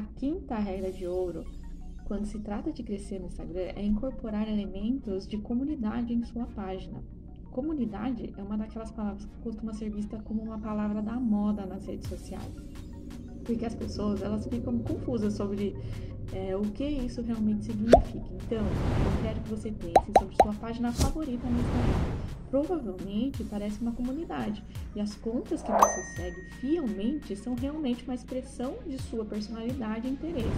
A quinta regra de ouro, quando se trata de crescer no Instagram, é incorporar elementos de comunidade em sua página. Comunidade é uma daquelas palavras que costuma ser vista como uma palavra da moda nas redes sociais. Porque as pessoas elas ficam confusas sobre é, o que isso realmente significa. Então, eu quero que você pense sobre sua página favorita no Instagram. Provavelmente parece uma comunidade e as contas que você segue fielmente são realmente uma expressão de sua personalidade e interesse.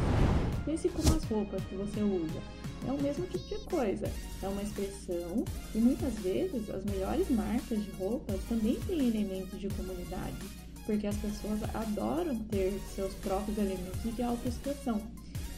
Pense como as roupas que você usa. É o mesmo tipo de coisa, é uma expressão e muitas vezes as melhores marcas de roupas também têm elementos de comunidade, porque as pessoas adoram ter seus próprios elementos de autoexpressão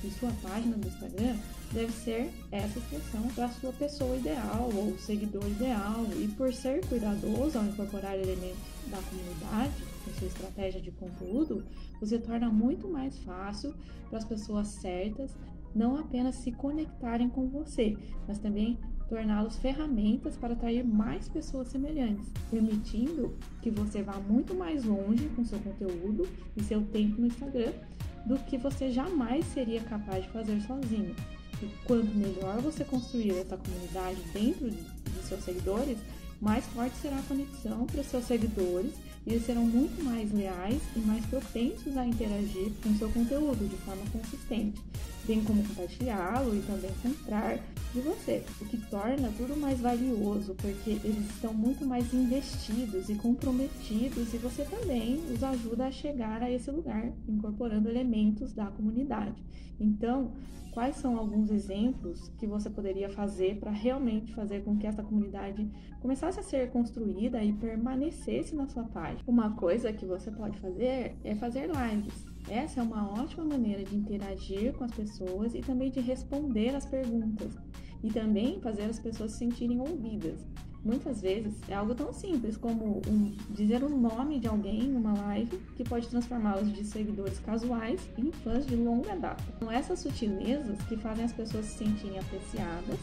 e sua página do Instagram deve ser essa expressão para sua pessoa ideal ou seguidor ideal. E por ser cuidadoso ao incorporar elementos da comunidade em sua estratégia de conteúdo, você torna muito mais fácil para as pessoas certas não apenas se conectarem com você, mas também torná-los ferramentas para atrair mais pessoas semelhantes, permitindo que você vá muito mais longe com seu conteúdo e seu tempo no Instagram do que você jamais seria capaz de fazer sozinho. E quanto melhor você construir essa comunidade dentro de seus seguidores, mais forte será a conexão para os seus seguidores e eles serão muito mais leais e mais propensos a interagir com seu conteúdo de forma consistente, bem como compartilhá-lo e também comprar de você, o que torna tudo mais valioso, porque eles estão muito mais investidos e comprometidos e você também os ajuda a chegar a esse lugar, incorporando elementos da comunidade. Então, quais são alguns exemplos que você poderia fazer para realmente fazer com que essa comunidade começasse a ser construída e permanecesse na sua página? Uma coisa que você pode fazer é fazer lives. Essa é uma ótima maneira de interagir com as pessoas e também de responder as perguntas e também fazer as pessoas se sentirem ouvidas. Muitas vezes é algo tão simples como um, dizer o nome de alguém em uma live que pode transformá-los de seguidores casuais em fãs de longa data. São essas sutilezas que fazem as pessoas se sentirem apreciadas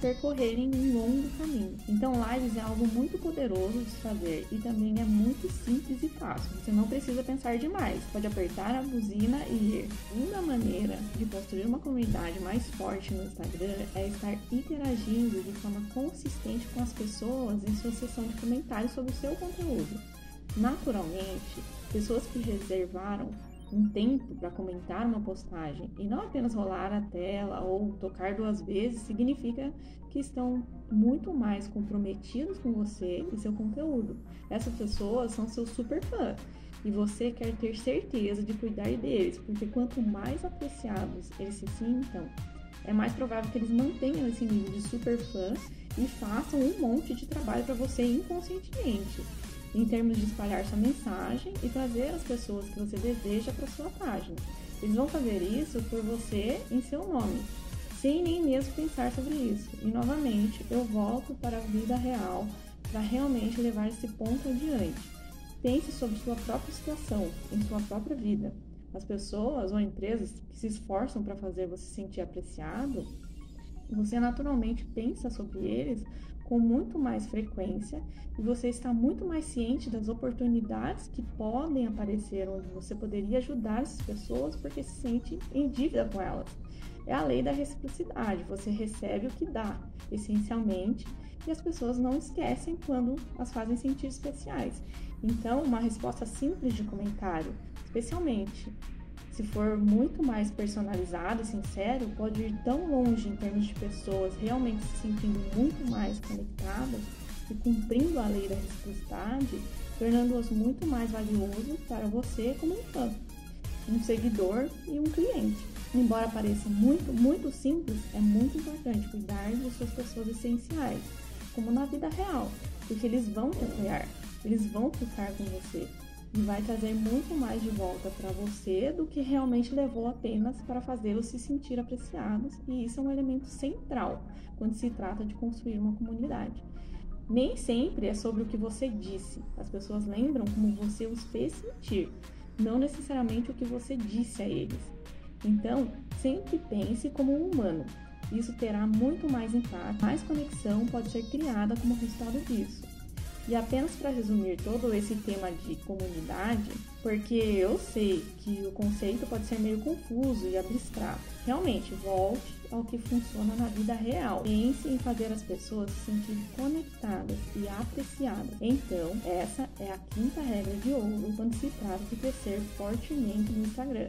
percorrerem um longo caminho. Então, lives é algo muito poderoso de se fazer e também é muito simples e fácil. Você não precisa pensar demais, pode apertar a buzina e ir. Uma maneira de construir uma comunidade mais forte no Instagram é estar interagindo de forma consistente com as pessoas em sua sessão de comentários sobre o seu conteúdo. Naturalmente, pessoas que reservaram um tempo para comentar uma postagem e não apenas rolar a tela ou tocar duas vezes, significa que estão muito mais comprometidos com você e seu conteúdo. Essas pessoas são seus super fãs e você quer ter certeza de cuidar deles, porque quanto mais apreciados eles se sintam, é mais provável que eles mantenham esse nível de super fã e façam um monte de trabalho para você inconscientemente em termos de espalhar sua mensagem e trazer as pessoas que você deseja para sua página. Eles vão fazer isso por você em seu nome, sem nem mesmo pensar sobre isso. E novamente, eu volto para a vida real para realmente levar esse ponto adiante. Pense sobre sua própria situação, em sua própria vida. As pessoas ou empresas que se esforçam para fazer você se sentir apreciado, você naturalmente pensa sobre eles com muito mais frequência e você está muito mais ciente das oportunidades que podem aparecer onde você poderia ajudar essas pessoas porque se sente em dívida com elas. É a lei da reciprocidade, você recebe o que dá, essencialmente, e as pessoas não esquecem quando as fazem sentir especiais. Então, uma resposta simples de comentário, especialmente se for muito mais personalizado e sincero, pode ir tão longe em termos de pessoas realmente se sentindo muito mais conectadas e cumprindo a lei da reciprocidade, tornando-as muito mais valioso para você como um fã, um seguidor e um cliente. Embora pareça muito, muito simples, é muito importante cuidar de suas pessoas essenciais, como na vida real, porque eles vão te apoiar, eles vão ficar com você, e vai trazer muito mais de volta para você do que realmente levou apenas para fazê-los se sentir apreciados, e isso é um elemento central quando se trata de construir uma comunidade. Nem sempre é sobre o que você disse, as pessoas lembram como você os fez sentir, não necessariamente o que você disse a eles. Então, sempre pense como um humano. Isso terá muito mais impacto, mais conexão pode ser criada como resultado disso. E apenas para resumir todo esse tema de comunidade, porque eu sei que o conceito pode ser meio confuso e abstrato. Realmente, volte ao que funciona na vida real. Pense em fazer as pessoas se sentirem conectadas e apreciadas. Então, essa é a quinta regra de ouro quando se trata de crescer fortemente no Instagram.